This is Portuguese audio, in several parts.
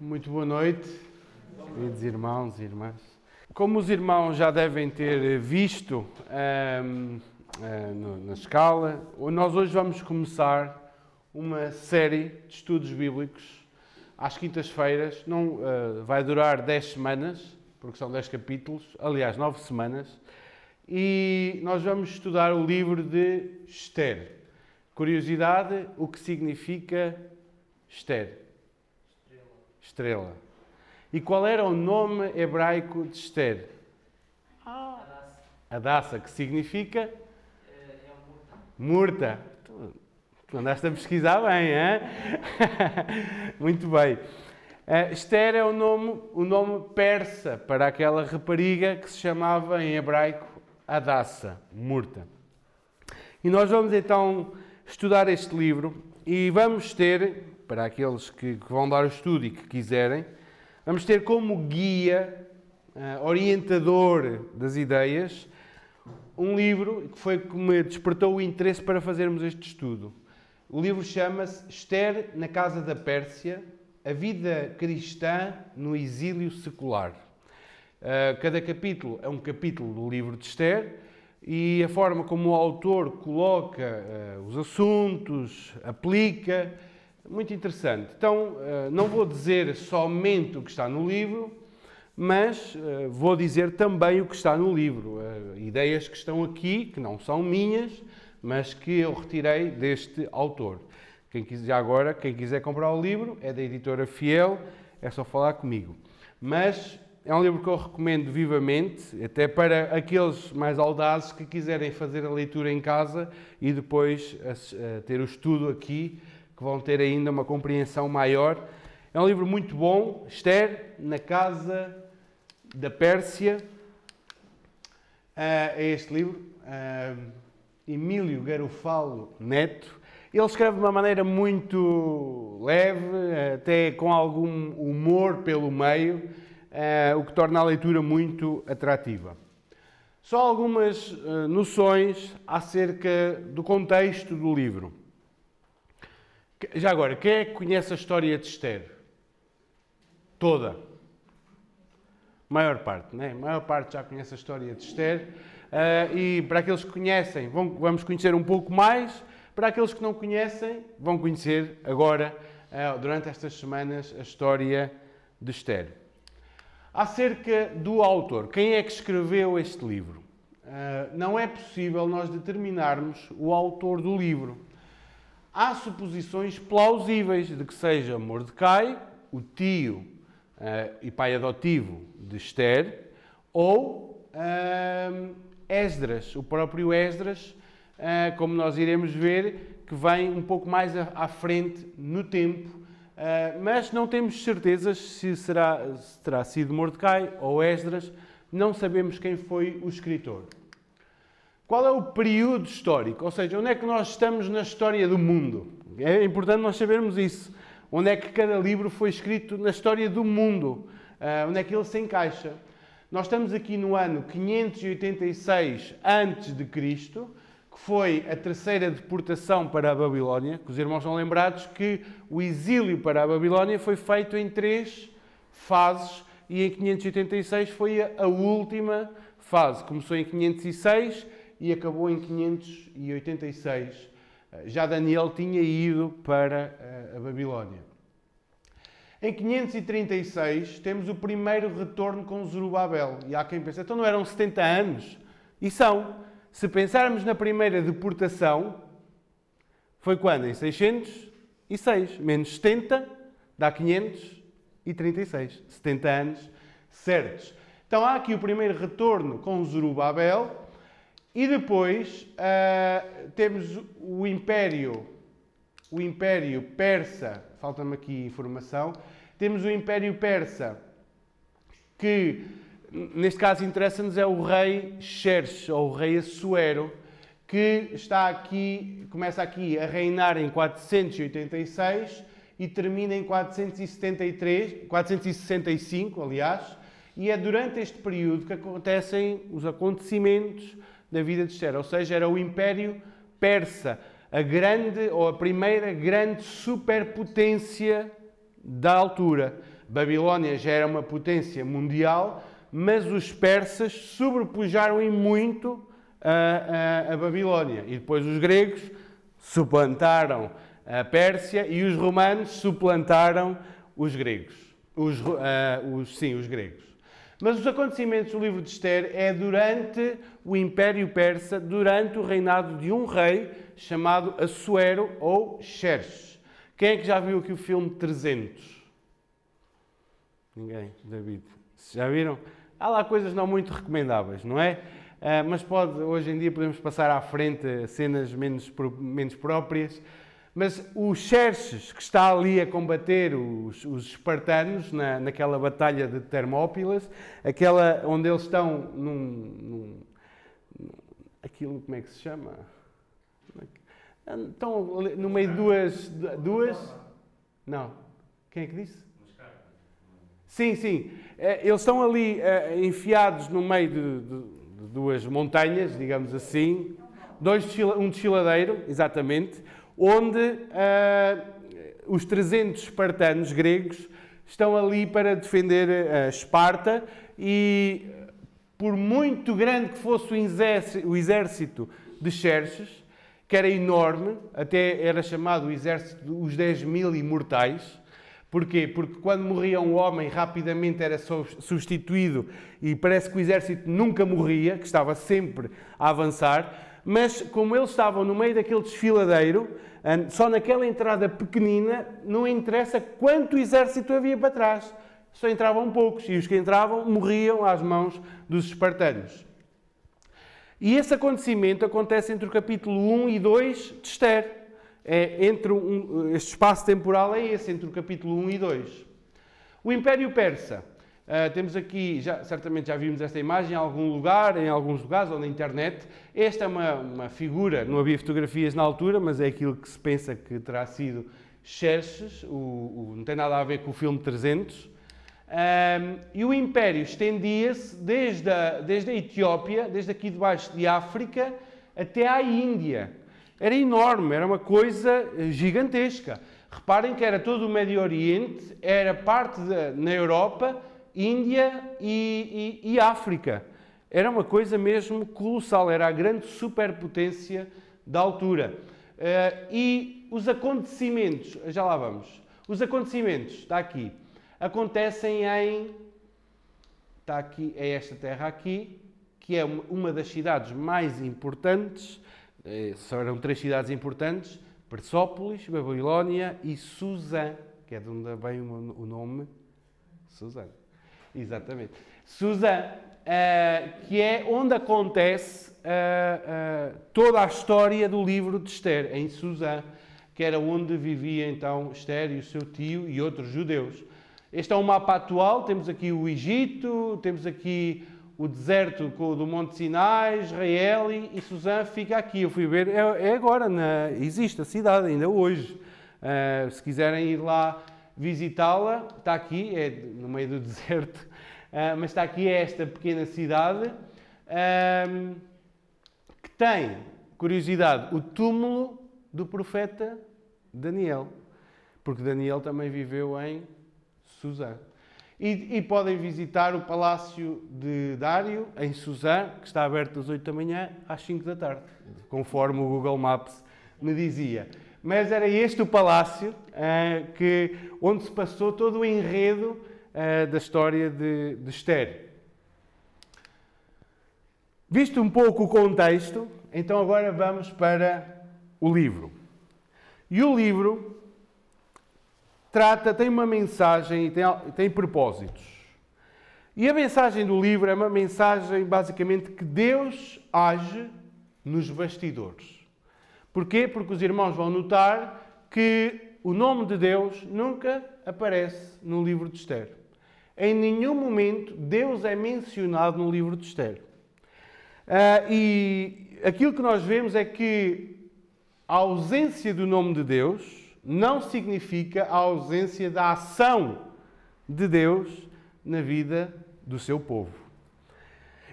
Muito boa noite, queridos irmãos e irmãs. Como os irmãos já devem ter visto um, uh, na escala, nós hoje vamos começar uma série de estudos bíblicos às quintas-feiras. Não uh, vai durar 10 semanas, porque são 10 capítulos, aliás, 9 semanas. E nós vamos estudar o livro de Esther. Curiosidade, o que significa Esther? Estrela. E qual era o nome hebraico de Esther? Ah. Adassa, que significa? Murta. Tu, tu andaste a pesquisar bem, hein? Muito bem. Uh, Esther é o nome, o nome persa para aquela rapariga que se chamava em hebraico Adassa, Murta. E nós vamos então estudar este livro e vamos ter para aqueles que, que vão dar o estudo e que quiserem, vamos ter como guia, uh, orientador das ideias, um livro que foi que me despertou o interesse para fazermos este estudo. O livro chama-se Esther na Casa da Pérsia, a vida cristã no exílio secular. Uh, cada capítulo é um capítulo do livro de Esther e a forma como o autor coloca uh, os assuntos, aplica, muito interessante. Então, eh, não vou dizer somente o que está no livro, mas eh, vou dizer também o que está no livro. Eh, ideias que estão aqui, que não são minhas, mas que eu retirei deste autor. Quem quiser, agora, quem quiser comprar o livro, é da editora Fiel, é só falar comigo. Mas é um livro que eu recomendo vivamente, até para aqueles mais audazes que quiserem fazer a leitura em casa e depois ter o estudo aqui vão ter ainda uma compreensão maior. É um livro muito bom, Esther, na Casa da Pérsia. Uh, é este livro, uh, Emílio Garofalo Neto. Ele escreve de uma maneira muito leve, até com algum humor pelo meio, uh, o que torna a leitura muito atrativa. Só algumas noções acerca do contexto do livro. Já agora, quem é que conhece a história de Esther? Toda. Maior parte, né? A maior parte já conhece a história de Esther. Uh, e para aqueles que conhecem, vão, vamos conhecer um pouco mais. Para aqueles que não conhecem, vão conhecer agora, uh, durante estas semanas, a história de Esther. Acerca do autor, quem é que escreveu este livro? Uh, não é possível nós determinarmos o autor do livro há suposições plausíveis de que seja Mordecai, o tio uh, e pai adotivo de Esther, ou uh, Esdras, o próprio Esdras, uh, como nós iremos ver, que vem um pouco mais à frente no tempo, mas não temos certezas se será, se terá sido Mordecai ou Esdras, não sabemos quem foi o escritor. Qual é o período histórico? Ou seja, onde é que nós estamos na história do mundo? É importante nós sabermos isso. Onde é que cada livro foi escrito na história do mundo? Uh, onde é que ele se encaixa? Nós estamos aqui no ano 586 a.C., que foi a terceira deportação para a Babilónia, que os irmãos são lembrados que o exílio para a Babilónia foi feito em três fases e em 586 foi a última fase. Começou em 506 e acabou em 586. Eh, já Daniel tinha ido para eh, a Babilónia. Em 536 temos o primeiro retorno com Zorobabel. E há quem pense, então não eram 70 anos? E são. Se pensarmos na primeira deportação, foi quando? Em 606. Menos 70 dá 536. 70 anos certos. Então há aqui o primeiro retorno com Zorobabel e depois uh, temos o Império, o Império Persa, falta-me aqui informação, temos o Império Persa, que neste caso interessa-nos é o rei Xerxes, ou o rei Assuero, que está aqui, começa aqui a reinar em 486 e termina em 473, 465, aliás, e é durante este período que acontecem os acontecimentos da vida de Esther, ou seja, era o Império Persa, a grande ou a primeira grande superpotência da altura. Babilónia já era uma potência mundial, mas os persas sobrepujaram em muito a, a, a Babilónia. E depois os gregos suplantaram a Pérsia e os romanos suplantaram os gregos. Os, uh, os, sim, os gregos. Mas os acontecimentos do livro de Esther é durante o Império Persa, durante o reinado de um rei chamado Assuero ou Xerxes. Quem é que já viu aqui o filme 300? Ninguém, David. Já viram? Há lá coisas não muito recomendáveis, não é? Uh, mas pode, hoje em dia podemos passar à frente cenas menos, menos próprias. Mas o Xerxes, que está ali a combater os, os espartanos na, naquela batalha de Termópilas, aquela onde eles estão num, num, aquilo, como é que se chama? Estão no meio de duas, duas? Não. Quem é que disse? Sim, sim. É, eles estão ali é, enfiados no meio de, de, de duas montanhas, digamos assim, dois, um desfiladeiro, exatamente onde uh, os 300 espartanos gregos estão ali para defender uh, Esparta e, por muito grande que fosse o exército de Xerxes, que era enorme, até era chamado o exército dos 10 mil imortais. Porquê? Porque quando morria um homem, rapidamente era substituído e parece que o exército nunca morria, que estava sempre a avançar mas como eles estavam no meio daquele desfiladeiro, só naquela entrada pequenina, não interessa quanto exército havia para trás. Só entravam poucos e os que entravam morriam às mãos dos espartanos. E esse acontecimento acontece entre o capítulo 1 e 2 de Esther. É entre um, este espaço temporal é esse, entre o capítulo 1 e 2. O Império Persa Uh, temos aqui, já, certamente já vimos esta imagem em algum lugar, em alguns lugares ou na internet. Esta é uma, uma figura, não havia fotografias na altura, mas é aquilo que se pensa que terá sido Xerxes, o, o, não tem nada a ver com o filme 300. Um, e o Império estendia-se desde a, desde a Etiópia, desde aqui debaixo de África, até à Índia. Era enorme, era uma coisa gigantesca. Reparem que era todo o Médio Oriente, era parte da, na Europa, Índia e, e, e África. Era uma coisa mesmo colossal, era a grande superpotência da altura. Uh, e os acontecimentos, já lá vamos, os acontecimentos, está aqui, acontecem em, está aqui, é esta terra aqui, que é uma das cidades mais importantes, eh, serão três cidades importantes, Persópolis, Babilónia e Suzã, que é de onde vem o nome Suzã. Exatamente. Suzã, uh, que é onde acontece uh, uh, toda a história do livro de Esther, em Suzã, que era onde vivia então Esther e o seu tio e outros judeus. Este é um mapa atual, temos aqui o Egito, temos aqui o deserto do Monte Sinai, Israel e, e Suzã fica aqui. Eu fui ver, é, é agora, na, existe a cidade ainda hoje. Uh, se quiserem ir lá visitá-la. Está aqui, é no meio do deserto, uh, mas está aqui esta pequena cidade que tem, curiosidade, o túmulo do profeta Daniel, porque Daniel também viveu em Suzã. E, e, podem visitar o Palácio de Dário, em Suzã, que está aberto das 8 da manhã às 5 da tarde, conforme o Google Maps me dizia. Mas era este o palácio uh, que, onde se passou todo o enredo uh, da história de, de Esther. Visto um pouco o contexto, então agora vamos para o livro. E o livro trata, tem uma mensagem e tem, tem propósitos. E a mensagem do livro é uma mensagem basicamente que Deus age nos bastidores. Porquê? Porque os irmãos vão notar que o nome de Deus nunca aparece no livro de Esther. Em nenhum momento Deus é mencionado no livro de Esther. Uh, e aquilo que nós vemos é que a ausência do nome de Deus não significa a ausência da ação de Deus na vida do seu povo.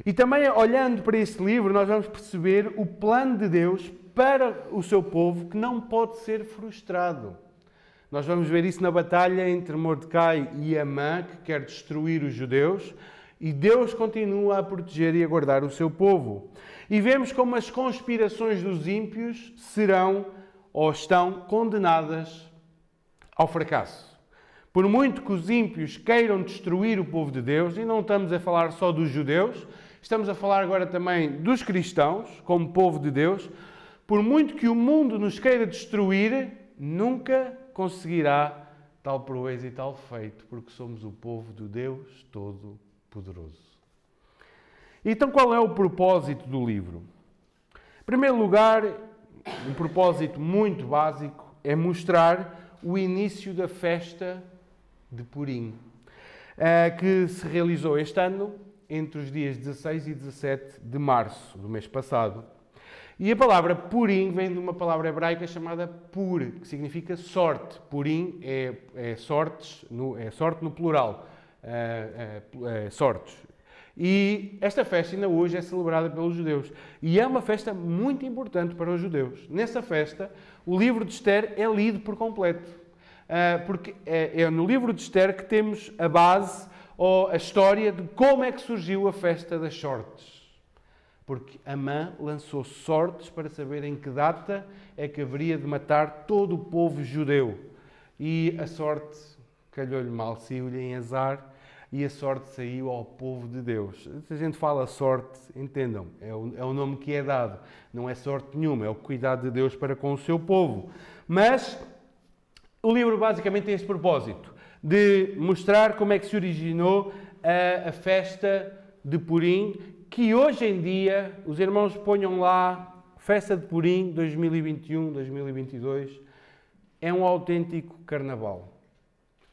E também, olhando para este livro, nós vamos perceber o plano de Deus para o seu povo que não pode ser frustrado. Nós vamos ver isso na batalha entre Mordecai e Amã, que quer destruir os judeus, e Deus continua a proteger e a guardar o seu povo. E vemos como as conspirações dos ímpios serão ou estão condenadas ao fracasso. Por muito que os ímpios queiram destruir o povo de Deus, e não estamos a falar só dos judeus, estamos a falar agora também dos cristãos, como povo de Deus, por muito que o mundo nos queira destruir, nunca conseguirá tal proeza e tal feito, porque somos o povo do Deus Todo-Poderoso. Então, qual é o propósito do livro? Em primeiro lugar, um propósito muito básico é mostrar o início da festa de Purim, eh, que se realizou este ano entre os dias 16 e 17 de março do mês passado. E a palavra Purim vem de uma palavra hebraica chamada Pur, que significa sorte. Purim é, é sortes, no, é sorte no plural, é, é, sortes. E esta festa ainda hoje é celebrada pelos judeus. E é uma festa muito importante para os judeus. Nessa festa, o livro de Esther é lido por completo. Porque é, é, no livro de Esther que temos a base ou a história de como é que surgiu a festa das sortes porque Amã lançou sortes para saber em que data é que haveria de matar todo o povo judeu. E a sorte calhou-lhe mal, saiu-lhe em azar, e a sorte saiu ao povo de Deus. Se a gente fala sorte, entendam, é o, é o nome que é dado. Não é sorte nenhuma, é o cuidado de Deus para com o seu povo. Mas o livro basicamente tem este propósito, de mostrar como é que se originou a, a festa de Purim que hoje em dia os irmãos ponham lá Festa de Purim 2021, 2022. É um autêntico carnaval.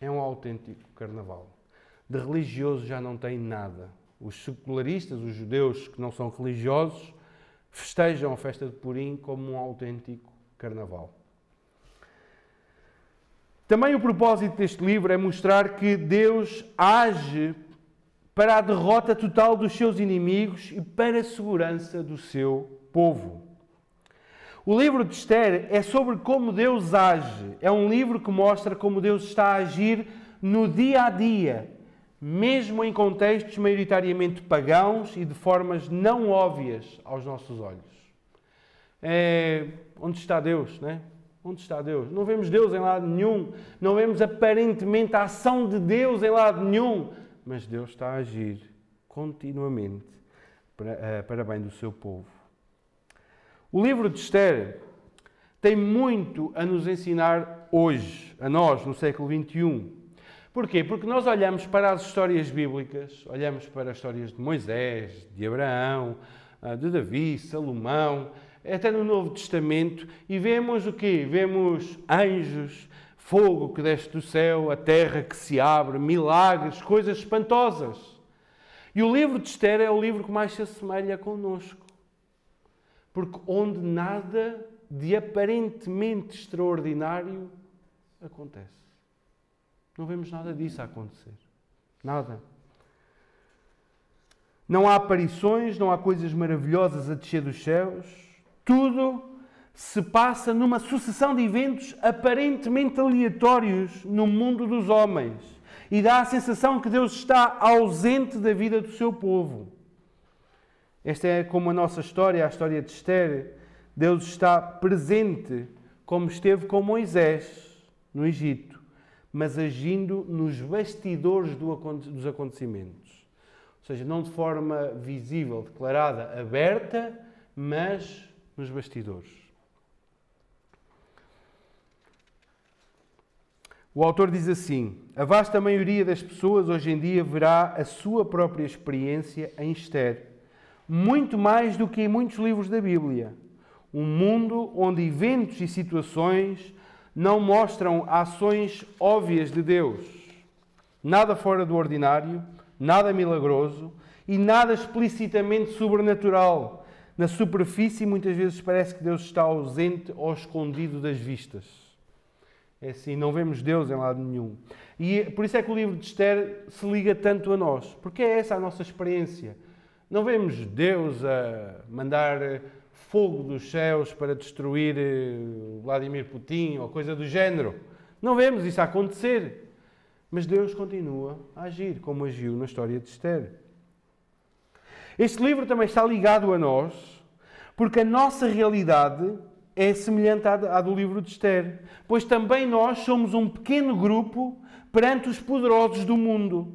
É um autêntico carnaval. De religioso já não tem nada. Os secularistas, os judeus que não são religiosos, festejam a festa de Purim como um autêntico carnaval. Também o propósito deste livro é mostrar que Deus age para a derrota total dos seus inimigos e para a segurança do seu povo. O livro de Esther é sobre como Deus age. É um livro que mostra como Deus está a agir no dia a dia, mesmo em contextos maioritariamente pagãos e de formas não óbvias aos nossos olhos. É, onde está Deus, né? Onde está Deus? Não vemos Deus em lado nenhum, não vemos aparentemente a ação de Deus em lado nenhum mas Deus está a agir continuamente para, uh, para bem do seu povo. O livro de Esther tem muito a nos ensinar hoje, a nós, no século XXI. Porquê? Porque nós olhamos para as histórias bíblicas, olhamos para as histórias de Moisés, de Abraão, eh, de Davi, Salomão, até no Novo Testamento, e vemos o quê? Vemos anjos, fogo que desce do céu, a terra que se abre, milagres, coisas espantosas. E o livro de Esther é o livro que mais se assemelha connosco. Porque onde nada de aparentemente extraordinário acontece. Não vemos nada disso a acontecer. Nada. Não há aparições, não há coisas maravilhosas a descer dos céus. Tudo se passa numa sucessão de eventos aparentemente aleatórios no mundo dos homens e dá a sensação que Deus está ausente da vida do seu povo. Esta é como a nossa história, a história de Esther. Deus está presente, como esteve com Moisés no Egito, mas agindo nos bastidores dos acontecimentos. Ou seja, não de forma visível, declarada, aberta, mas nos bastidores. O autor diz assim: a vasta maioria das pessoas hoje em dia verá a sua própria experiência em Esther, muito mais do que em muitos livros da Bíblia. Um mundo onde eventos e situações não mostram ações óbvias de Deus. Nada fora do ordinário, nada milagroso e nada explicitamente sobrenatural. Na superfície, muitas vezes parece que Deus está ausente ou escondido das vistas. É assim, não vemos Deus em lado nenhum. E por isso é que o livro de Esther se liga tanto a nós, porque é essa a nossa experiência. Não vemos Deus a mandar fogo dos céus para destruir eh, Vladimir Putin ou coisa do género. Não vemos isso acontecer. Mas Deus continua a agir, como agiu na história de Esther. Este livro também está ligado a nós, porque a nossa realidade é semelhante à do livro de Esther, pois também nós somos um pequeno grupo perante os poderosos do mundo,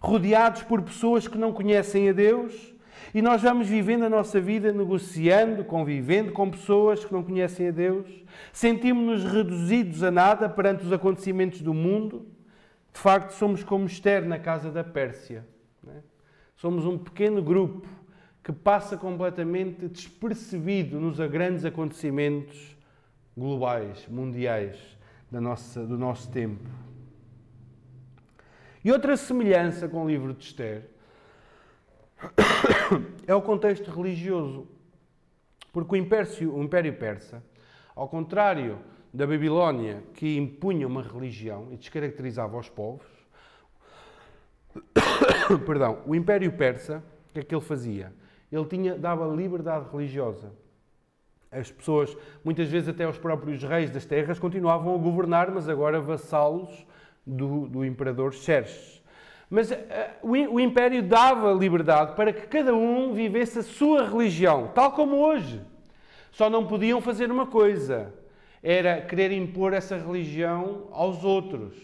rodeados por pessoas que não conhecem a Deus, e nós vamos vivendo a nossa vida negociando, convivendo com pessoas que não conhecem a Deus, sentimos-nos reduzidos a nada perante os acontecimentos do mundo. De facto, somos como Esther na casa da Pérsia. É? Somos um pequeno grupo que passa completamente despercebido nos grandes acontecimentos globais, mundiais da nossa, do nosso tempo. E outra semelhança com o livro de Esther é o contexto religioso. Porque o Império, o Império Persa, ao contrário da Babilónia, que impunha uma religião e descaracterizava os povos, perdão, o Império Persa, o que é que ele fazia? Ele tinha, dava liberdade religiosa. As pessoas, muitas vezes até os próprios reis das terras, continuavam a governar, mas agora vassalos do, do imperador Xerxes. Mas uh, o, o império dava liberdade para que cada um vivesse a sua religião, tal como hoje. Só não podiam fazer uma coisa: era querer impor essa religião aos outros.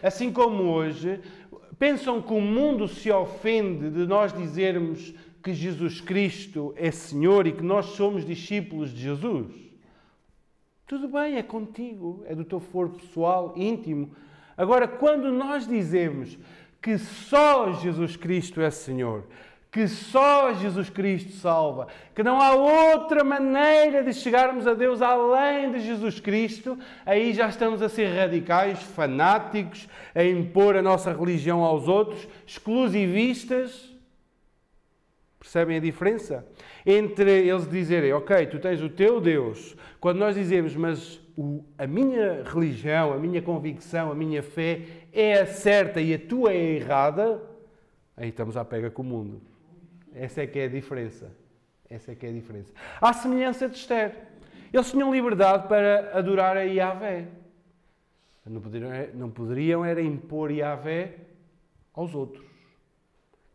Assim como hoje, pensam que o mundo se ofende de nós dizermos que Jesus Cristo é Senhor e que nós somos discípulos de Jesus. Tudo bem, é contigo, é do teu foro pessoal, íntimo. Agora, quando nós dizemos que só Jesus Cristo é Senhor, que só Jesus Cristo salva, que não há outra maneira de chegarmos a Deus além de Jesus Cristo, aí já estamos a ser radicais, fanáticos, a impor a nossa religião aos outros, exclusivistas. Percebem a diferença? Entre eles dizerem, ok, tu tens o teu Deus, quando nós dizemos, mas o, a minha religião, a minha convicção, a minha fé é a certa e a tua é a errada, aí estamos à pega com o mundo. Essa é que é a diferença. Essa é que é a diferença. À semelhança de Esther. Eles tinham liberdade para adorar a Yahvé. Não poderiam, não poderiam era impor Yahvé aos outros.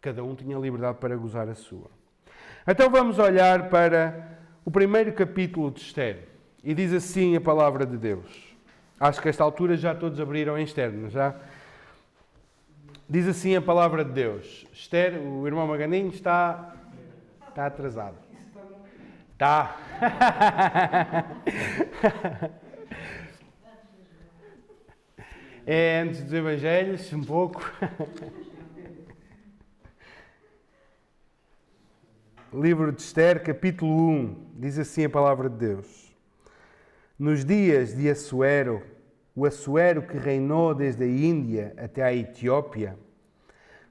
Cada um tinha liberdade para gozar a sua. Então vamos olhar para o primeiro capítulo de Esther. E diz assim a palavra de Deus. Acho que a esta altura já todos abriram em externo, já? Diz assim a palavra de Deus. Esther, o irmão Maganinho está, está atrasado. Está. É antes dos Evangelhos, um pouco. Livro de Esther, capítulo 1, diz assim a palavra de Deus. Nos dias de Assuero, o Assuero que reinou desde a Índia até a Etiópia,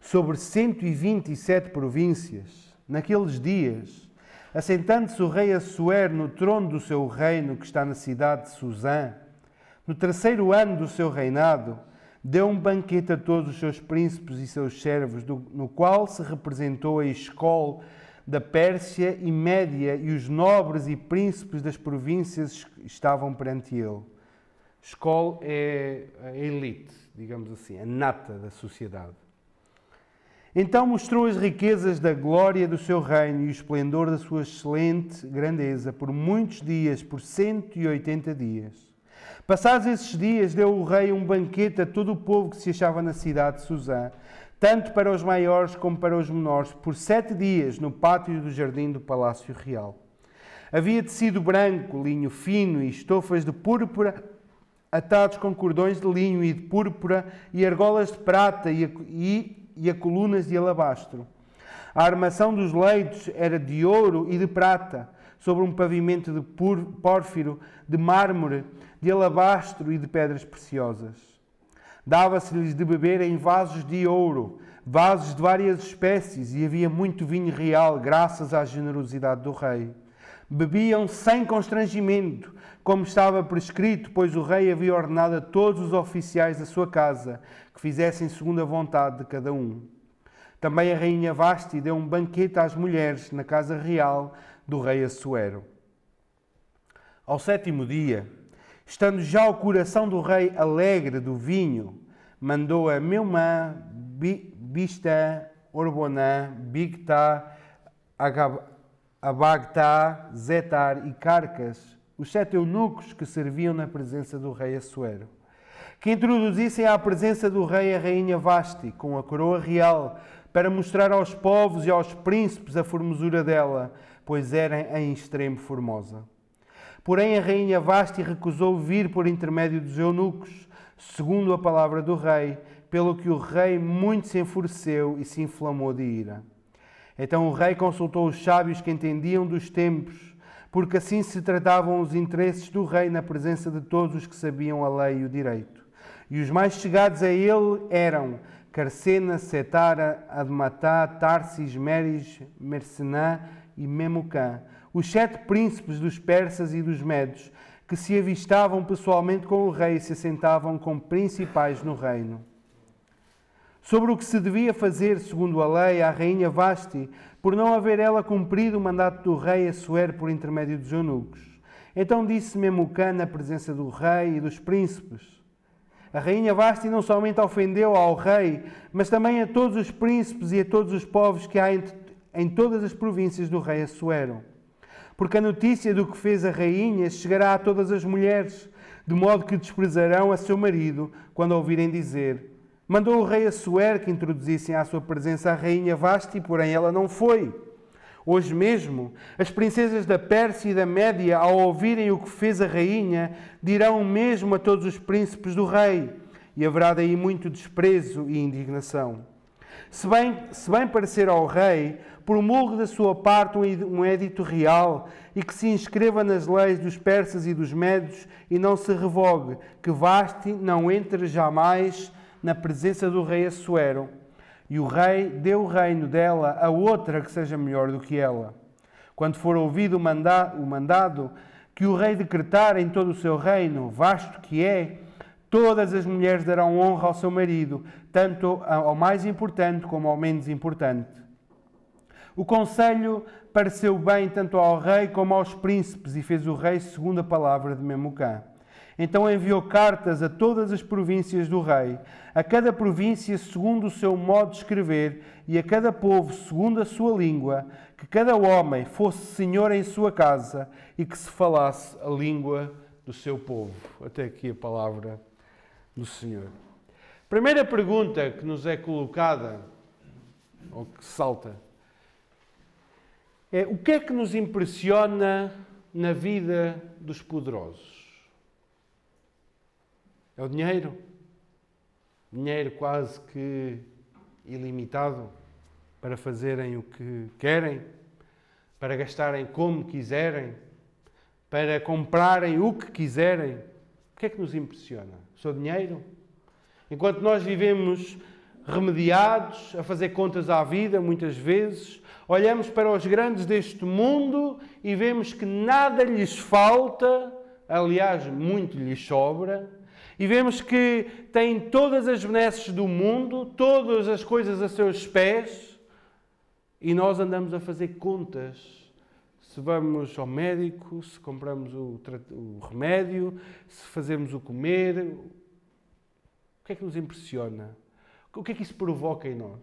sobre 127 províncias, naqueles dias, assentando-se o rei Assuero no trono do seu reino, que está na cidade de Suzã, no terceiro ano do seu reinado, deu um banquete a todos os seus príncipes e seus servos, no qual se representou a escola da Pérsia e Média e os nobres e príncipes das províncias estavam perante ele. Escola é a elite, digamos assim, a nata da sociedade. Então mostrou as riquezas da glória do seu reino e o esplendor da sua excelente grandeza por muitos dias, por 180 dias. Passados esses dias, deu o rei um banquete a todo o povo que se achava na cidade de Suzã, tanto para os maiores como para os menores, por sete dias no pátio do jardim do Palácio Real. Havia tecido branco, linho fino e estofas de púrpura atados com cordões de linho e de púrpura e argolas de prata e, e, e a colunas de alabastro. A armação dos leitos era de ouro e de prata, sobre um pavimento de pórfiro, de mármore, de alabastro e de pedras preciosas. Dava-se-lhes de beber em vasos de ouro, vasos de várias espécies, e havia muito vinho real, graças à generosidade do rei. Bebiam sem constrangimento, como estava prescrito, pois o rei havia ordenado a todos os oficiais da sua casa que fizessem segundo a vontade de cada um. Também a rainha Vasti deu um banquete às mulheres na casa real do rei Assuero. Ao sétimo dia, Estando já o coração do rei alegre do vinho, mandou a Meumã, Bista, Orbonã, Bigta, Abagtá, Zetar e Carcas, os sete eunucos que serviam na presença do rei Assuero, que introduzissem à presença do rei a rainha Vasti, com a coroa real, para mostrar aos povos e aos príncipes a formosura dela, pois era em extremo formosa. Porém, a rainha Vasti recusou vir por intermédio dos eunucos, segundo a palavra do rei, pelo que o rei muito se enfureceu e se inflamou de ira. Então o rei consultou os sábios que entendiam dos tempos, porque assim se tratavam os interesses do rei na presença de todos os que sabiam a lei e o direito. E os mais chegados a ele eram Carcena, Setara, Admatá, Tarsis, Meris, Mercenã e Memucã, os sete príncipes dos persas e dos medos, que se avistavam pessoalmente com o rei e se assentavam como principais no reino. Sobre o que se devia fazer, segundo a lei, à rainha Vasti, por não haver ela cumprido o mandato do rei Assuero por intermédio dos eunucos. Então disse Memucã na presença do rei e dos príncipes. A rainha Vasti não somente ofendeu ao rei, mas também a todos os príncipes e a todos os povos que há em todas as províncias do rei Assuero porque a notícia do que fez a rainha chegará a todas as mulheres, de modo que desprezarão a seu marido quando ouvirem dizer: Mandou o rei Assuer que introduzissem à sua presença a rainha Vasti, porém ela não foi. Hoje mesmo, as princesas da Pérsia e da Média, ao ouvirem o que fez a rainha, dirão o mesmo a todos os príncipes do rei, e haverá daí muito desprezo e indignação. Se bem, se bem parecer ao rei, promulgue da sua parte um edito real e que se inscreva nas leis dos persas e dos médios e não se revogue, que Vasti não entre jamais na presença do rei Assuero. E o rei dê o reino dela a outra que seja melhor do que ela. Quando for ouvido o, o mandado que o rei decretar em todo o seu reino, vasto que é, todas as mulheres darão honra ao seu marido, tanto ao mais importante como ao menos importante o conselho pareceu bem tanto ao rei como aos príncipes e fez o rei segundo a palavra de Memucã. Então enviou cartas a todas as províncias do rei, a cada província segundo o seu modo de escrever e a cada povo segundo a sua língua, que cada homem fosse senhor em sua casa e que se falasse a língua do seu povo. Até aqui a palavra do Senhor. Primeira pergunta que nos é colocada, ou que salta é o que é que nos impressiona na vida dos poderosos? É o dinheiro? Dinheiro quase que ilimitado para fazerem o que querem, para gastarem como quiserem, para comprarem o que quiserem. O que é que nos impressiona? Só dinheiro? Enquanto nós vivemos remediados, a fazer contas à vida, muitas vezes, olhamos para os grandes deste mundo e vemos que nada lhes falta, aliás, muito lhes sobra, e vemos que têm todas as benesses do mundo, todas as coisas a seus pés, e nós andamos a fazer contas. Se vamos ao médico, se compramos o, o remédio, se fazemos o comer, o que é que nos impressiona? O que é que isso provoca em nós?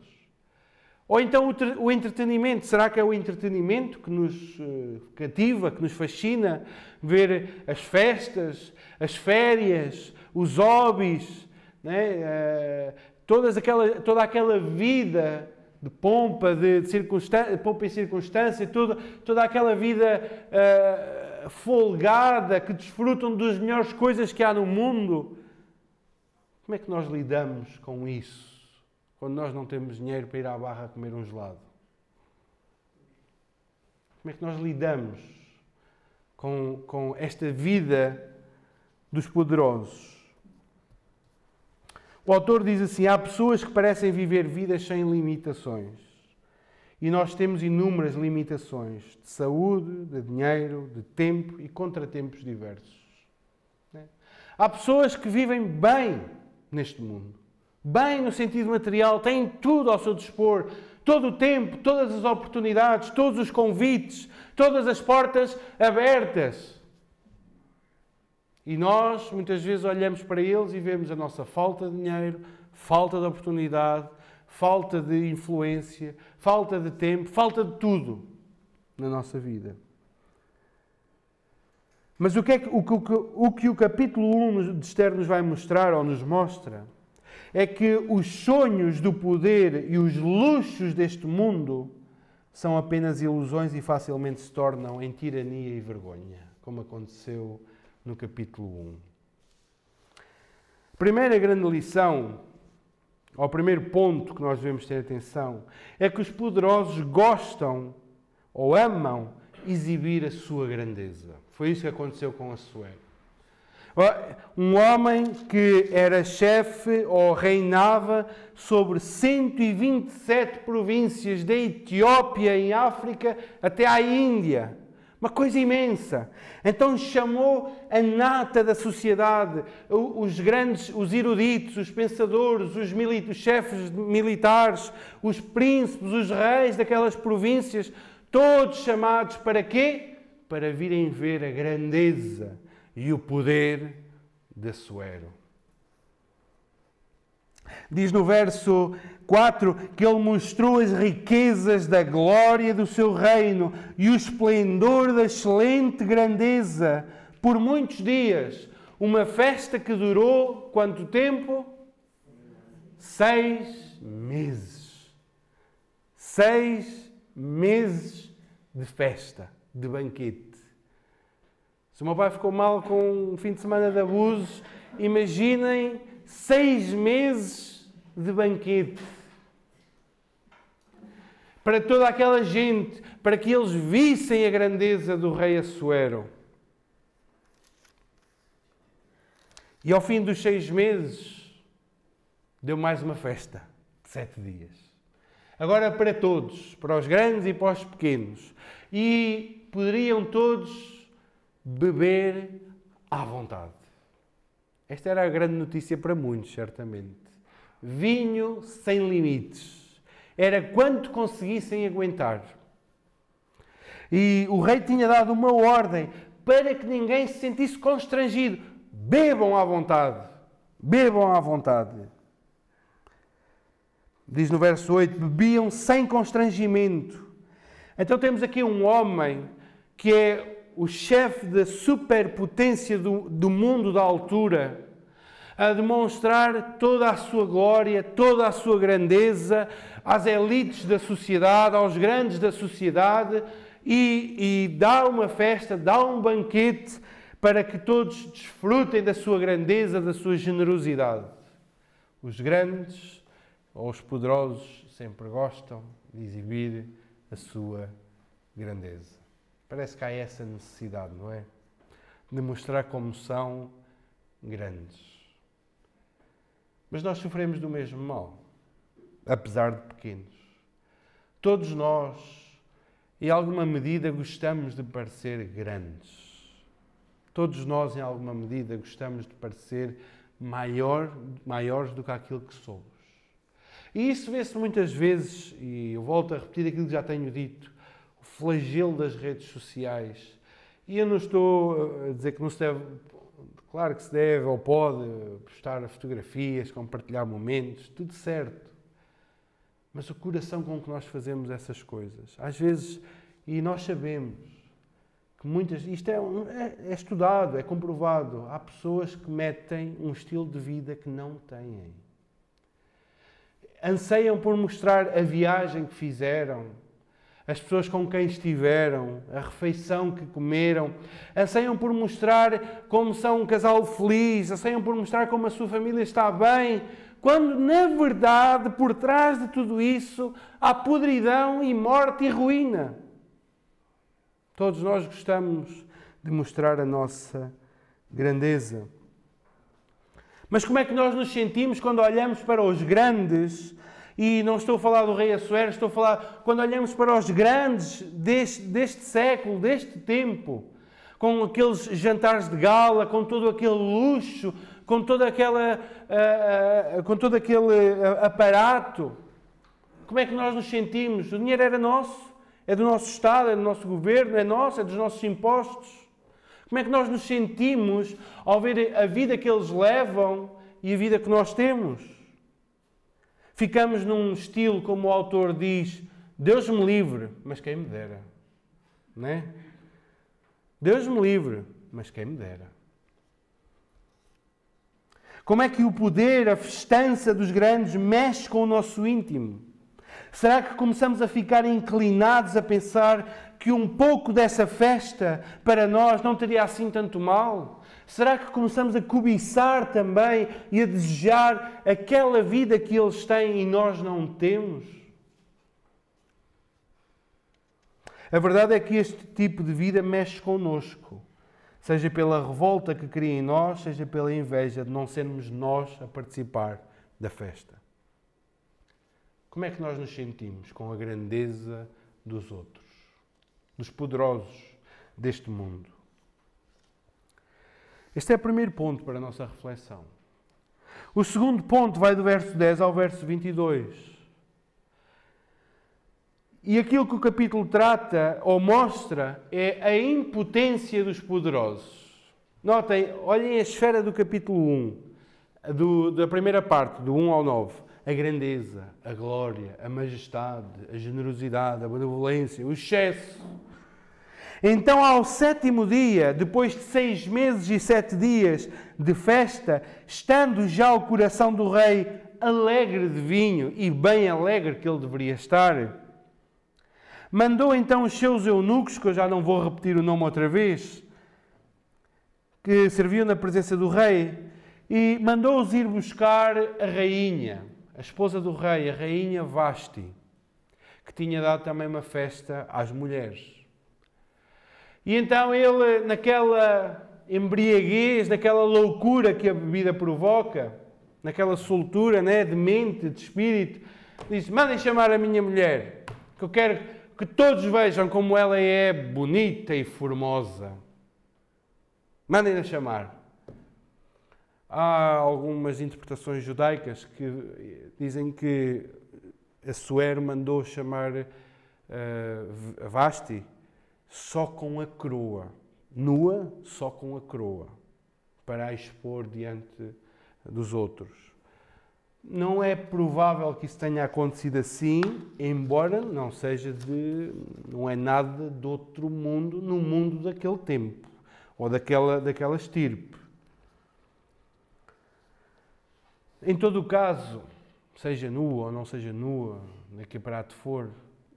Ou então o entretenimento, será que é o entretenimento que nos eh, cativa, que nos fascina? Ver as festas, as férias, os hobbies, né? Todas aquela, toda aquela vida de pompa, de, de circunstância, pompa e circunstância, toda, toda aquela vida uh, folgada que desfrutam das melhores coisas que há no mundo. Como é que nós lidamos com isso? Quando nós não temos dinheiro para ir à barra comer um gelado? Como é que nós lidamos com, com esta vida dos poderosos? O autor diz assim: há pessoas que parecem viver vidas sem limitações. E nós temos inúmeras limitações de saúde, de dinheiro, de tempo e contratempos diversos. Né? Há pessoas que vivem bem neste mundo bem no sentido material, têm tudo ao seu dispor, todo o tempo, todas as oportunidades, todos os convites, todas as portas abertas. E nós, muitas vezes, olhamos para eles e vemos a nossa falta de dinheiro, falta de oportunidade, falta de influência, falta de tempo, falta de tudo na nossa vida. Mas o que, é que, o, o, o, que o capítulo 1 de Esther nos vai mostrar ou nos mostra é que os sonhos do poder e os luxos deste mundo são apenas ilusões e facilmente se tornam em tirania e vergonha, como aconteceu no capítulo 1. Primeira grande lição, ou primeiro ponto que nós devemos ter atenção, é que os poderosos gostam ou amam exibir a sua grandeza. Foi isso que aconteceu com Assuero. Um homem que era chefe ou reinava sobre 127 províncias da Etiópia em África até à Índia. Uma coisa imensa. Então chamou a nata da sociedade, os grandes, os eruditos, os pensadores, os, os chefes militares, os príncipes, os reis daquelas províncias, todos chamados para quê? Para virem ver a grandeza e o poder de Assuero. Diz no verso 4 que ele mostrou as riquezas da glória do seu reino e o esplendor da excelente grandeza por muitos dias. Uma festa que durou quanto tempo? Seis meses. Seis meses de festa, de banquete. Se o meu pai ficou mal com um fim de semana de abusos, imaginem seis meses de banquete. Para toda aquela gente, para que eles vissem a grandeza do rei Assuero. E ao fim dos seis meses, deu mais uma festa de sete dias. Agora para todos, para os grandes e para os pequenos. E poderiam todos beber à vontade. Esta era a grande notícia para muitos, certamente. Vinho sem limites. Era quanto conseguissem aguentar. E o rei tinha dado uma ordem para que ninguém se sentisse constrangido. Bebam à vontade. Bebam à vontade. Diz no verso 8: bebiam sem constrangimento. Então temos aqui um homem que é o chefe da superpotência do, do mundo da altura, a demonstrar toda a sua glória, toda a sua grandeza às elites da sociedade, aos grandes da sociedade, e, e dá uma festa, dá um banquete para que todos desfrutem da sua grandeza, da sua generosidade. Os grandes ou os poderosos sempre gostam de exibir a sua grandeza. Parece que há essa necessidade, não é? De mostrar como são grandes. Mas nós sofremos do mesmo mal, apesar de pequenos. Todos nós, em alguma medida, gostamos de parecer grandes. Todos nós, em alguma medida, gostamos de parecer maior, maiores do que aquilo que somos. E isso vê-se muitas vezes, e eu volto a repetir aquilo que já tenho dito, flagelo das redes sociais. E eu não estou a dizer que não se deve, claro que se deve ou pode postar fotografias, compartilhar momentos, tudo certo. Mas o coração com que nós fazemos essas coisas, às vezes, e nós sabemos que muitas, isto é, é, é estudado, é comprovado, há pessoas que metem um estilo de vida que não têm. Anseiam por mostrar a viagem que fizeram, as pessoas com quem estiveram, a refeição que comeram, anseiam por mostrar como são um casal feliz, anseiam por mostrar como a sua família está bem, quando na verdade por trás de tudo isso há podridão e morte e ruína. Todos nós gostamos de mostrar a nossa grandeza. Mas como é que nós nos sentimos quando olhamos para os grandes e não estou a falar do rei Assuero, estou a falar quando olhamos para os grandes deste, deste século, deste tempo, com aqueles jantares de gala, com todo aquele luxo, com, toda aquela, uh, uh, com todo aquele aparato. Como é que nós nos sentimos? O dinheiro era nosso, é do nosso Estado, é do nosso governo, é nosso, é dos nossos impostos. Como é que nós nos sentimos ao ver a vida que eles levam e a vida que nós temos? Ficamos num estilo, como o autor diz, Deus me livre, mas quem me dera. Não é? Deus me livre, mas quem me dera. Como é que o poder, a festança dos grandes mexe com o nosso íntimo? Será que começamos a ficar inclinados a pensar que um pouco dessa festa para nós não teria assim tanto mal? Será que começamos a cobiçar também e a desejar aquela vida que eles têm e nós não temos? A verdade é que este tipo de vida mexe connosco, seja pela revolta que cria em nós, seja pela inveja de não sermos nós a participar da festa. Como é que nós nos sentimos com a grandeza dos outros, dos poderosos deste mundo? Este é o primeiro ponto para a nossa reflexão. O segundo ponto vai do verso 10 ao verso 22. E aquilo que o capítulo trata ou mostra é a impotência dos poderosos. Notem, olhem a esfera do capítulo 1, do, da primeira parte, do 1 ao 9 a grandeza, a glória, a majestade, a generosidade, a benevolência, o excesso. Então, ao sétimo dia, depois de seis meses e sete dias de festa, estando já o coração do rei alegre de vinho e bem alegre que ele deveria estar, mandou então os seus eunucos, que eu já não vou repetir o nome outra vez, que serviam na presença do rei, e mandou-os ir buscar a rainha a esposa do rei, a rainha Vasti, que tinha dado também uma festa às mulheres. E então ele, naquela embriaguez, naquela loucura que a bebida provoca, naquela soltura né, de mente, de espírito, diz: Mandem chamar a minha mulher, que eu quero que todos vejam como ela é bonita e formosa. Mandem-na chamar. Há algumas interpretações judaicas que dizem que a Suer mandou chamar uh, Vasti só com a coroa, nua, só com a coroa, para a expor diante dos outros. Não é provável que isso tenha acontecido assim, embora não seja de, não é nada de outro mundo no mundo daquele tempo ou daquela daquela estirpe. Em todo o caso, seja nua ou não seja nua, na que prato for,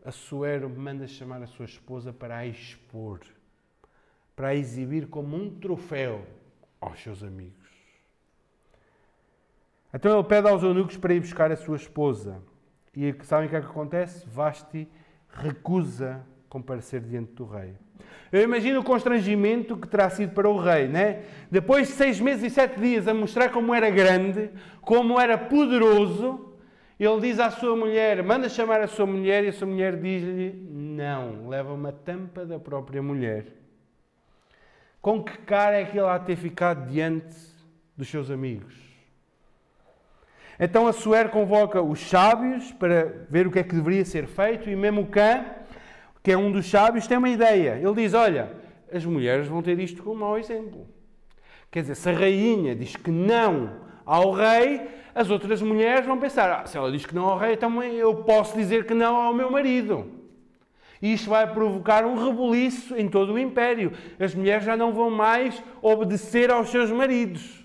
a Suero manda chamar a sua esposa para a expor, para a exibir como um troféu aos seus amigos. Então ele pede aos eunucos para ir buscar a sua esposa. E sabem o que é que acontece? Vasti recusa comparecer diante do rei. Eu imagino o constrangimento que terá sido para o rei, né? Depois de seis meses e sete dias a mostrar como era grande, como era poderoso, ele diz à sua mulher: manda chamar a sua mulher, e a sua mulher diz-lhe: não, leva uma tampa da própria mulher. Com que cara é que ele há de ter ficado diante dos seus amigos? Então a Suer convoca os sábios para ver o que é que deveria ser feito, e mesmo Cã que é um dos sábios, tem uma ideia. Ele diz: Olha, as mulheres vão ter isto como mau exemplo. Quer dizer, se a rainha diz que não ao rei, as outras mulheres vão pensar: ah, se ela diz que não ao rei, então eu posso dizer que não ao meu marido. E isto vai provocar um rebuliço em todo o império. As mulheres já não vão mais obedecer aos seus maridos.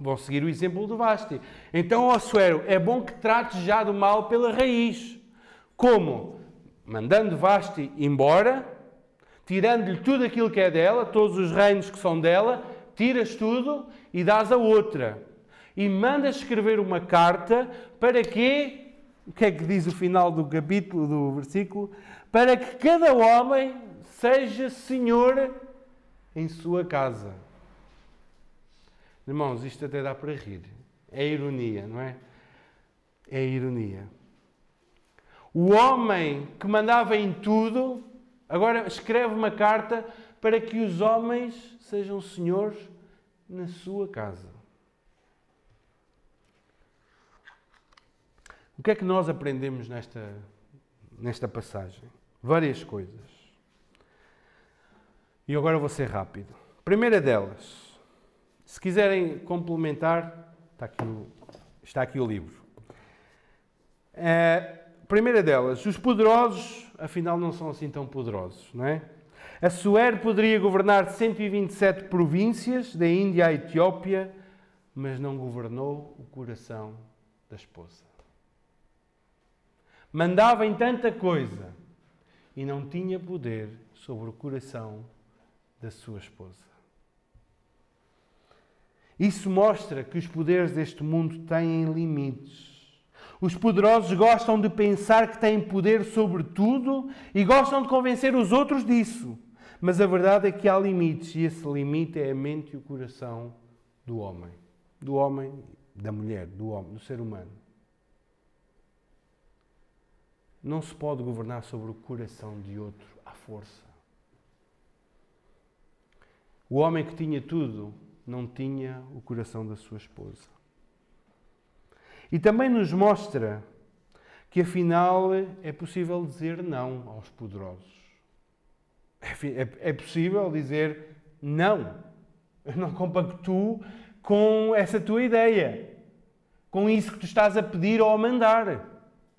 Vão seguir o exemplo do Vasti. Então, ó Suero, é bom que trates já do mal pela raiz. Como? mandando Vasti embora, tirando-lhe tudo aquilo que é dela, todos os reinos que são dela, tiras tudo e dás a outra. E mandas escrever uma carta para que, o que é que diz o final do capítulo, do versículo? Para que cada homem seja senhor em sua casa. Irmãos, isto até dá para rir. É ironia, não é? É ironia. O homem que mandava em tudo, agora escreve uma carta para que os homens sejam senhores na sua casa. O que é que nós aprendemos nesta, nesta passagem? Várias coisas. E agora vou ser rápido. Primeira delas, se quiserem complementar, está aqui o, está aqui o livro. É, primeira delas, os poderosos, afinal, não são assim tão poderosos, não é? A Suer poderia governar 127 províncias, da Índia à Etiópia, mas não governou o coração da esposa. Mandava em tanta coisa e não tinha poder sobre o coração da sua esposa. Isso mostra que os poderes deste mundo têm limites. Os poderosos gostam de pensar que têm poder sobre tudo e gostam de convencer os outros disso. Mas a verdade é que há limites e esse limite é a mente e o coração do homem. Do homem, da mulher, do homem, do ser humano. Não se pode governar sobre o coração de outro à força. O homem que tinha tudo não tinha o coração da sua esposa. E também nos mostra que afinal é possível dizer não aos poderosos. É, é, é possível dizer não. Eu não compactuo com essa tua ideia, com isso que tu estás a pedir ou a mandar.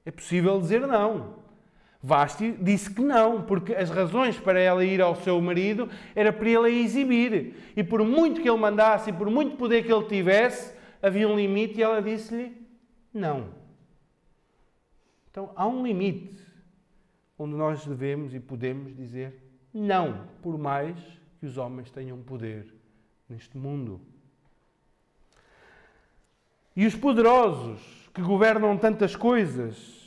É possível dizer não. Vasti disse que não, porque as razões para ela ir ao seu marido era para ele a exibir. E por muito que ele mandasse e por muito poder que ele tivesse, havia um limite e ela disse-lhe não. Então há um limite onde nós devemos e podemos dizer não, por mais que os homens tenham poder neste mundo. E os poderosos que governam tantas coisas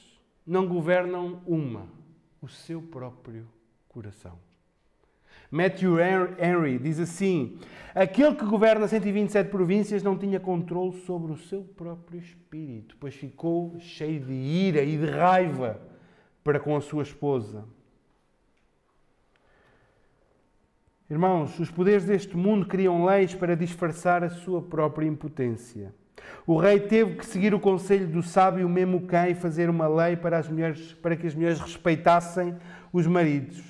não governam uma, o seu próprio coração. Matthew Henry diz assim: Aquele que governa 127 províncias não tinha controle sobre o seu próprio espírito, pois ficou cheio de ira e de raiva para com a sua esposa. Irmãos, os poderes deste mundo criam leis para disfarçar a sua própria impotência. O rei teve que seguir o conselho do sábio Memucã e fazer uma lei para, as mulheres, para que as mulheres respeitassem os maridos.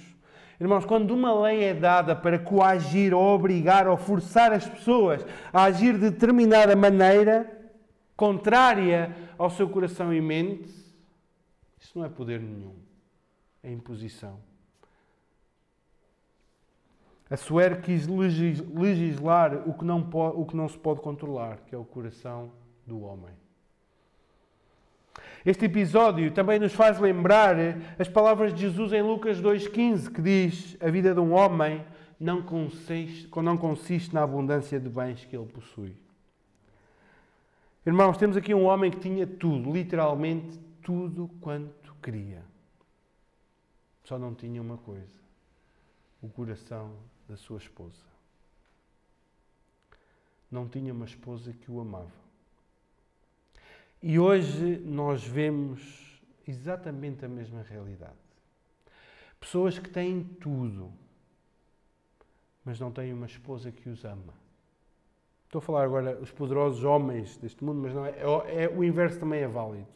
Irmãos, quando uma lei é dada para coagir ou obrigar ou forçar as pessoas a agir de determinada maneira, contrária ao seu coração e mente, isso não é poder nenhum, é imposição. A Suer quis legislar o que, não o que não se pode controlar, que é o coração do homem. Este episódio também nos faz lembrar as palavras de Jesus em Lucas 2,15, que diz: A vida de um homem não consiste, não consiste na abundância de bens que ele possui. Irmãos, temos aqui um homem que tinha tudo, literalmente tudo quanto queria. Só não tinha uma coisa: o coração da sua esposa. Não tinha uma esposa que o amava. E hoje nós vemos exatamente a mesma realidade. Pessoas que têm tudo, mas não têm uma esposa que os ama. Estou a falar agora os poderosos homens deste mundo, mas não é, é, é o inverso também é válido.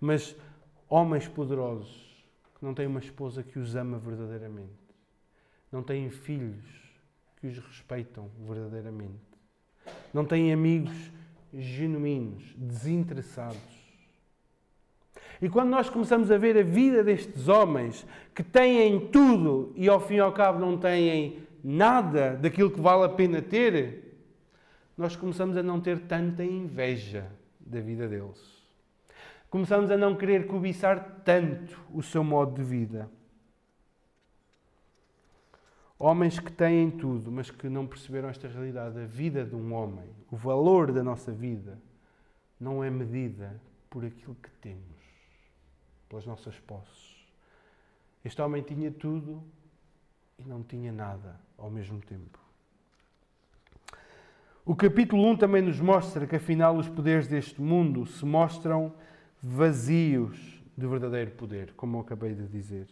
Mas homens poderosos que não têm uma esposa que os ama verdadeiramente não têm filhos que os respeitam verdadeiramente, não têm amigos genuínos, desinteressados. E quando nós começamos a ver a vida destes homens que têm tudo e ao fim e ao cabo não têm nada daquilo que vale a pena ter, nós começamos a não ter tanta inveja da vida deles. Começamos a não querer cobiçar tanto o seu modo de vida. Homens que têm tudo, mas que não perceberam esta realidade. A vida de um homem, o valor da nossa vida, não é medida por aquilo que temos, pelas nossas posses. Este homem tinha tudo e não tinha nada ao mesmo tempo. O capítulo 1 também nos mostra que, afinal, os poderes deste mundo se mostram vazios de verdadeiro poder, como eu acabei de dizer.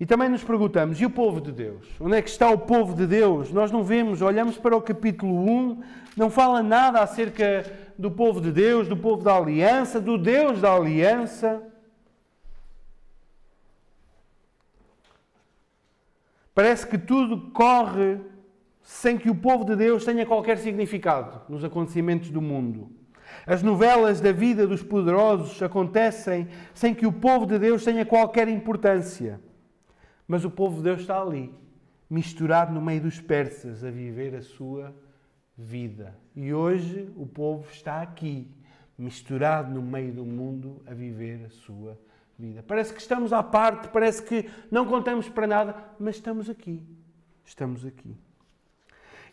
E também nos perguntamos: e o povo de Deus? Onde é que está o povo de Deus? Nós não vemos, olhamos para o capítulo 1, não fala nada acerca do povo de Deus, do povo da aliança, do Deus da aliança. Parece que tudo corre sem que o povo de Deus tenha qualquer significado nos acontecimentos do mundo. As novelas da vida dos poderosos acontecem sem que o povo de Deus tenha qualquer importância. Mas o povo de Deus está ali, misturado no meio dos persas, a viver a sua vida. E hoje o povo está aqui, misturado no meio do mundo, a viver a sua vida. Parece que estamos à parte, parece que não contamos para nada, mas estamos aqui. Estamos aqui.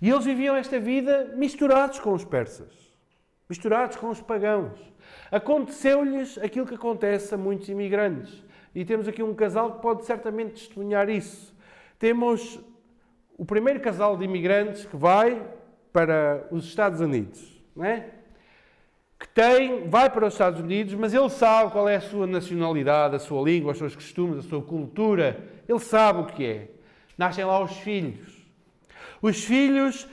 E eles viviam esta vida misturados com os persas, misturados com os pagãos. Aconteceu-lhes aquilo que acontece a muitos imigrantes. E temos aqui um casal que pode certamente testemunhar isso. Temos o primeiro casal de imigrantes que vai para os Estados Unidos, não é? que tem, vai para os Estados Unidos, mas ele sabe qual é a sua nacionalidade, a sua língua, os seus costumes, a sua cultura. Ele sabe o que é. Nascem lá os filhos. Os filhos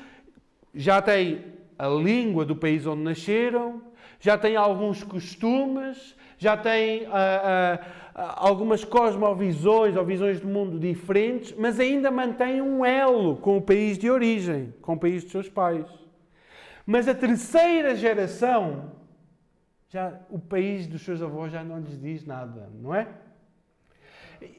já têm a língua do país onde nasceram, já têm alguns costumes, já têm ah, ah, algumas cosmovisões ou visões do mundo diferentes, mas ainda mantêm um elo com o país de origem, com o país dos seus pais. Mas a terceira geração, já o país dos seus avós já não lhes diz nada, não é?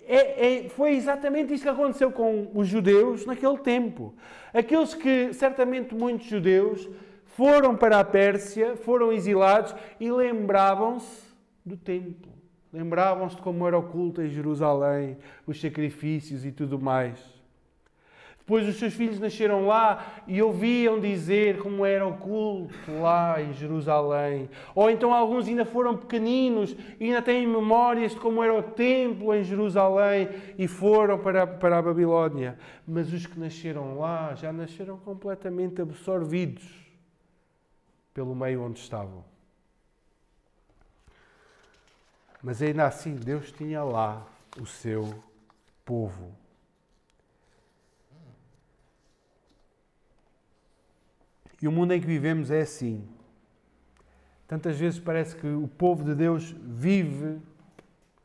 É, é, foi exatamente isso que aconteceu com os judeus naquele tempo. Aqueles que, certamente, muitos judeus foram para a Pérsia, foram exilados e lembravam-se do templo. Lembravam-se de como era o culto em Jerusalém, os sacrifícios e tudo mais. Depois os seus filhos nasceram lá e ouviam dizer como era o culto lá em Jerusalém. Ou então alguns ainda foram pequeninos e ainda têm memórias de como era o templo em Jerusalém e foram para, para a Babilónia. Mas os que nasceram lá já nasceram completamente absorvidos pelo meio onde estavam. Mas ainda assim, Deus tinha lá o seu povo E o mundo em que vivemos é assim. Tantas vezes parece que o povo de Deus vive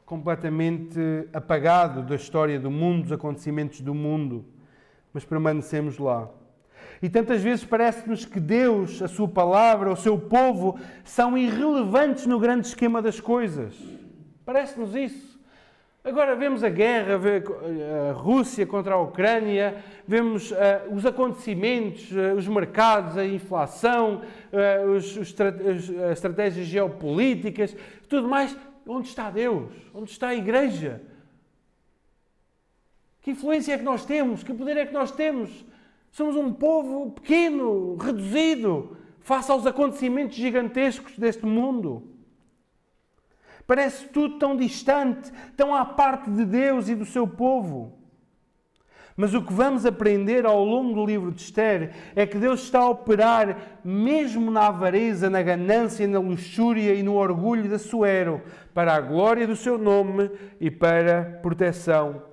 completamente apagado da história do mundo, dos acontecimentos do mundo, mas permanecemos lá. E tantas vezes parece-nos que Deus, a Sua palavra, o seu povo são irrelevantes no grande esquema das coisas. Parece-nos isso. Agora vemos a guerra, a Rússia contra a Ucrânia, vemos uh, os acontecimentos, uh, os mercados, a inflação, uh, os, os, as estratégias geopolíticas, tudo mais. Onde está Deus? Onde está a Igreja? Que influência é que nós temos? Que poder é que nós temos? Somos um povo pequeno, reduzido, face aos acontecimentos gigantescos deste mundo. Parece tudo tão distante, tão à parte de Deus e do seu povo. Mas o que vamos aprender ao longo do livro de Esther é que Deus está a operar mesmo na avareza, na ganância, na luxúria e no orgulho da Suero, para a glória do seu nome e para a proteção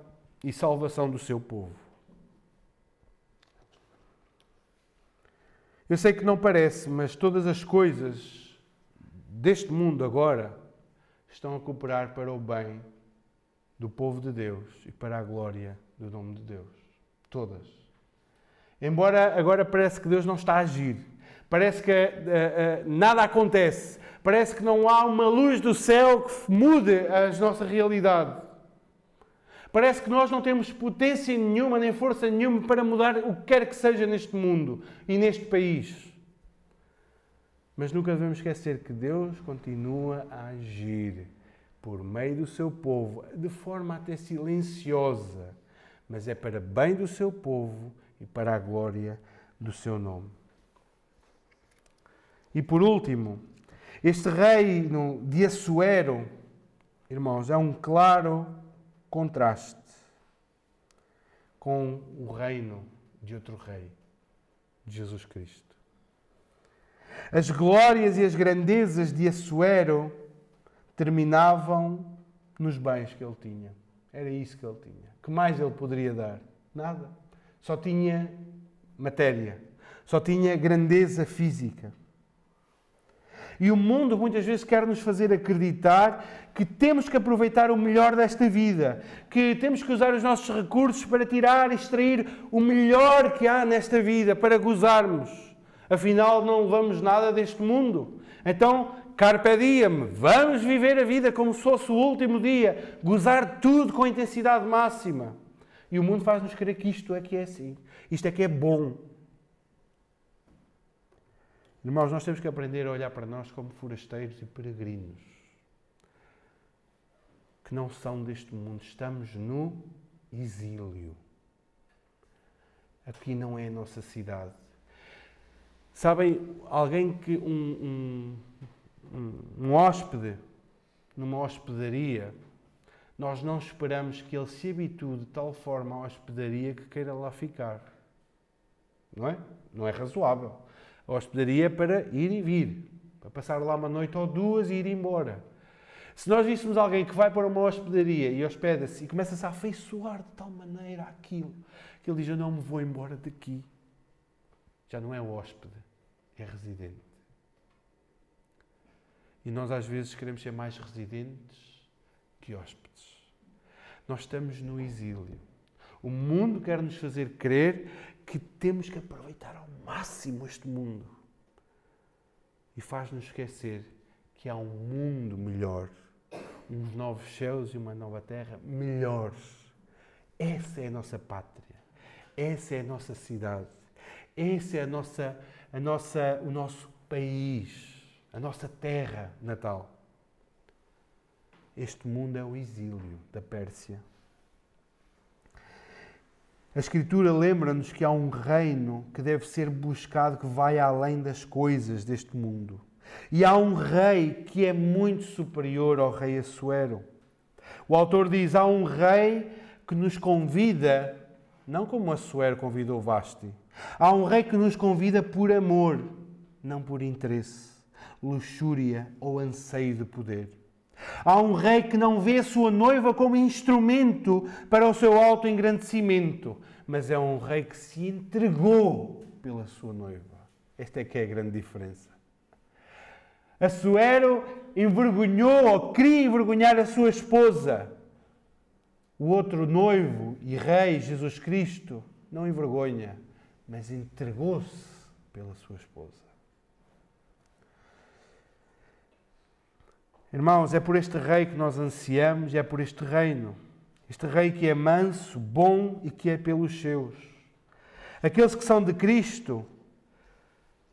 e salvação do seu povo. Eu sei que não parece, mas todas as coisas deste mundo agora estão a cooperar para o bem do povo de Deus e para a glória do nome de Deus. Todas. Embora agora parece que Deus não está a agir, parece que uh, uh, nada acontece, parece que não há uma luz do céu que mude a nossa realidade. Parece que nós não temos potência nenhuma, nem força nenhuma para mudar o que quer que seja neste mundo e neste país. Mas nunca devemos esquecer que Deus continua a agir por meio do seu povo, de forma até silenciosa, mas é para bem do seu povo e para a glória do seu nome. E por último, este reino de Assuero, irmãos, é um claro contraste com o reino de outro rei, de Jesus Cristo. As glórias e as grandezas de Assuero terminavam nos bens que ele tinha. Era isso que ele tinha. Que mais ele poderia dar? Nada. Só tinha matéria. Só tinha grandeza física. E o mundo muitas vezes quer nos fazer acreditar que temos que aproveitar o melhor desta vida, que temos que usar os nossos recursos para tirar, extrair o melhor que há nesta vida, para gozarmos. Afinal, não levamos nada deste mundo. Então, carpe diem, vamos viver a vida como se fosse o último dia, gozar tudo com intensidade máxima. E o mundo faz-nos crer que isto é que é assim, isto é que é bom. Irmãos, nós temos que aprender a olhar para nós como forasteiros e peregrinos, que não são deste mundo, estamos no exílio. Aqui não é a nossa cidade. Sabem, alguém que um, um, um, hóspede numa hospedaria, nós não esperamos que ele se habitue de tal forma à hospedaria que queira lá ficar. Não é? Não é razoável. A hospedaria é para ir e vir, para passar lá uma noite ou duas e ir embora. Se nós víssemos alguém que vai para uma hospedaria e hospeda-se e começa-se a afeiçoar de tal maneira aquilo, que ele diz: Eu não me vou embora daqui. Já não é hóspede, é residente. E nós às vezes queremos ser mais residentes que hóspedes. Nós estamos no exílio. O mundo quer nos fazer crer que temos que aproveitar ao máximo este mundo. E faz-nos esquecer que há um mundo melhor, uns novos céus e uma nova terra melhores. Essa é a nossa pátria, essa é a nossa cidade, esse é a nossa, a nossa, o nosso país, a nossa terra natal. Este mundo é o exílio da Pérsia. A Escritura lembra-nos que há um reino que deve ser buscado que vai além das coisas deste mundo. E há um rei que é muito superior ao rei Assuero. O autor diz: há um rei que nos convida, não como Assuero convidou Vasti. Há um rei que nos convida por amor, não por interesse, luxúria ou anseio de poder. Há um rei que não vê a sua noiva como instrumento para o seu auto-engrandecimento, mas é um rei que se entregou pela sua noiva. Esta é que é a grande diferença. Assuero envergonhou ou queria envergonhar a sua esposa. O outro noivo e rei, Jesus Cristo, não envergonha, mas entregou-se pela sua esposa. Irmãos, é por este rei que nós ansiamos, é por este reino. Este rei que é manso, bom e que é pelos seus. Aqueles que são de Cristo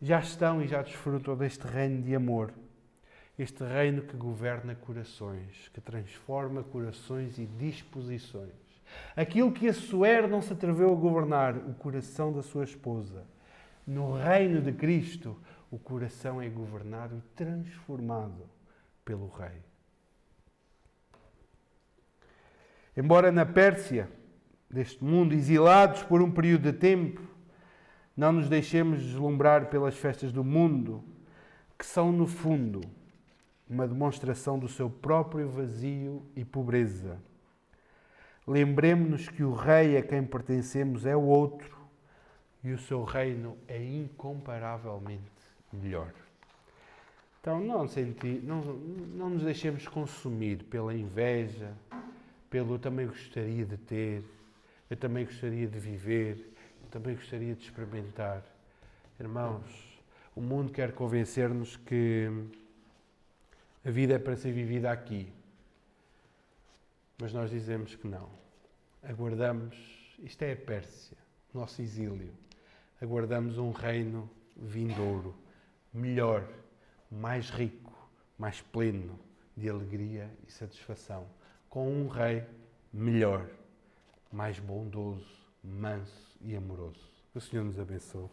já estão e já desfrutam deste reino de amor. Este reino que governa corações, que transforma corações e disposições. Aquilo que a Suer não se atreveu a governar, o coração da sua esposa. No reino de Cristo, o coração é governado e transformado pelo rei. Embora na Pérsia, deste mundo, exilados por um período de tempo, não nos deixemos deslumbrar pelas festas do mundo, que são, no fundo, uma demonstração do seu próprio vazio e pobreza. Lembremos-nos que o rei a quem pertencemos é o outro e o seu reino é incomparavelmente melhor. Então não, senti, não, não nos deixemos consumir pela inveja, pelo eu também gostaria de ter, eu também gostaria de viver, eu também gostaria de experimentar. Irmãos, o mundo quer convencer-nos que a vida é para ser vivida aqui. Mas nós dizemos que não. Aguardamos, isto é a Pérsia, nosso exílio. Aguardamos um reino vindouro, melhor mais rico, mais pleno de alegria e satisfação, com um rei melhor, mais bondoso, manso e amoroso. Que o Senhor nos abençoe.